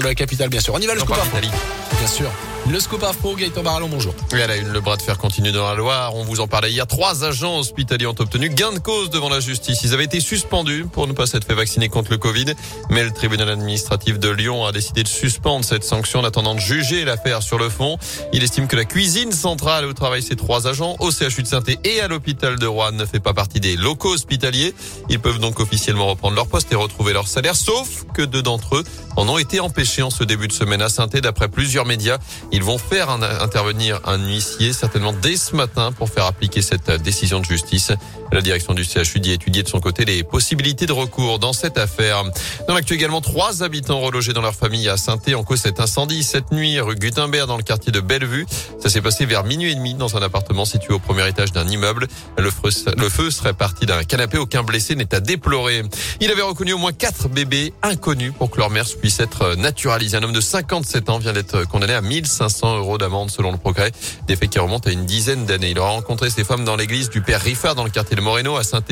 de la capitale, bien sûr. On y va, le scoop parle info. Bien sûr. Le scoop info, Gaëtan Barallon, bonjour. Et à la une, le bras de fer continue dans la Loire. On vous en parlait hier. Trois agents hospitaliers ont obtenu gain de cause devant la justice. Ils avaient été suspendus pour ne pas s'être fait vacciner contre le Covid. Mais le tribunal administratif de Lyon a décidé de suspendre cette sanction en attendant de juger l'affaire sur le fond. Il estime que la cuisine centrale où travaillent ces trois agents au CHU de saint et à l'hôpital de Rouen ne fait pas partie des locaux hospitaliers. Ils peuvent donc officiellement reprendre leur poste et retrouver leur salaire, sauf que deux d'entre eux en ont été empêchés en ce début de semaine à saint d'après plusieurs médias. Ils vont faire un- intervenir un huissier certainement dès ce matin pour faire appliquer cette euh, décision de justice. La direction du CHU dit étudier de son côté les possibilités de recours dans cette affaire. Dans l'actu également, trois habitants relogés dans leur famille à saint en cause cet incendie cette nuit rue Gutenberg dans le quartier de Bellevue. Ça s'est passé vers minuit et demi dans un appartement situé au premier étage d'un immeuble. Le feu, le feu serait parti d'un canapé. Aucun blessé n'est à déplorer. Il avait reconnu au moins quatre bébés inconnus pour que leur mère puisse être Un homme de 57 ans vient d'être condamné à 1500 euros d'amende selon le progrès. Des faits qui remontent à une dizaine d'années. Il aura rencontré ces femmes dans l'église du père Riffard dans le quartier de Moreno à saint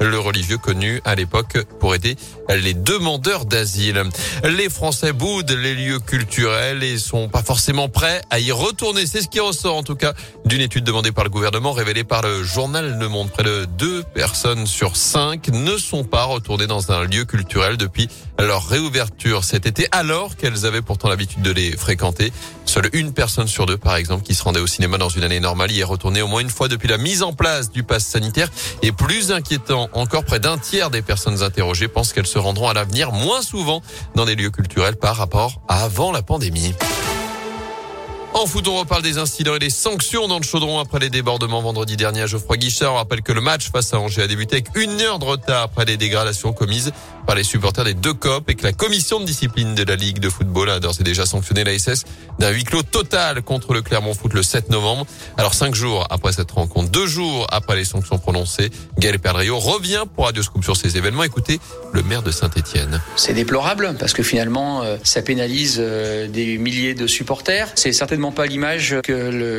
le religieux connu à l'époque pour aider les demandeurs d'asile. Les Français boudent les lieux culturels et sont pas forcément prêts à y retourner. C'est ce qui ressort en tout cas d'une étude demandée par le gouvernement, révélée par le journal Le Monde. Près de deux personnes sur cinq ne sont pas retournées dans un lieu culturel depuis leur réouverture cet été, alors qu'elles avaient pourtant l'habitude de les fréquenter. Seule une personne sur deux, par exemple, qui se rendait au cinéma dans une année normale, y est retournée au moins une fois depuis la mise en place du pass sanitaire. Et plus inquiétant encore, près d'un tiers des personnes interrogées pensent qu'elles se rendront à l'avenir moins souvent dans des lieux culturels par rapport à avant la pandémie. En foot, on reparle des incidents et des sanctions dans le chaudron après les débordements vendredi dernier à Geoffroy Guichard. On rappelle que le match face à Angers a débuté avec une heure de retard après les dégradations commises par les supporters des deux COP et que la commission de discipline de la Ligue de football a d'ores et déjà sanctionné la SS d'un huis clos total contre le Clermont Foot le 7 novembre. Alors cinq jours après cette rencontre, deux jours après les sanctions prononcées, Gaël Perdriau revient pour Radio Scoop sur ces événements. Écoutez le maire de Saint-Etienne. C'est déplorable parce que finalement, euh, ça pénalise euh, des milliers de supporters. C'est certainement pas l'image que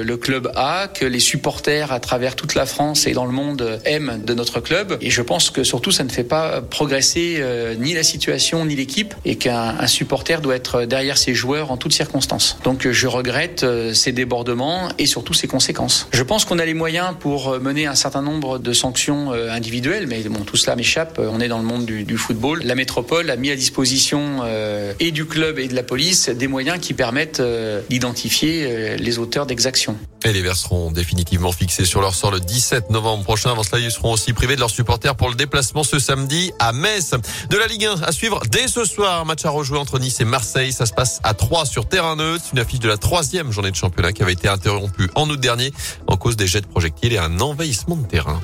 le, club a, que les supporters à travers toute la France et dans le monde aiment de notre club. Et je pense que surtout, ça ne fait pas progresser euh, ni la situation ni l'équipe et qu'un un supporter doit être derrière ses joueurs en toutes circonstances. Donc je regrette euh, ces débordements et surtout ces conséquences. Je pense qu'on a les moyens pour euh, mener un certain nombre de sanctions individuelles, mais bon, tout cela m'échappe. On est dans le monde du, football. La métropole a mis à disposition et du club et de la police des moyens qui permettent d'identifier euh, les auteurs d'exactions. Et les Verts seront définitivement fixés sur leur sort le 17 novembre prochain. Avant cela, ils seront aussi privés de leurs supporters pour le déplacement ce samedi à Metz. De la Ligue 1 à suivre dès ce soir. Match à rejouer entre Nice et Marseille. Ça se passe à 3 sur terrain neutre. Une affiche de la troisième journée de championnat qui avait été interrompue en août dernier en cause des jets de projectiles et un envahissement de terrain.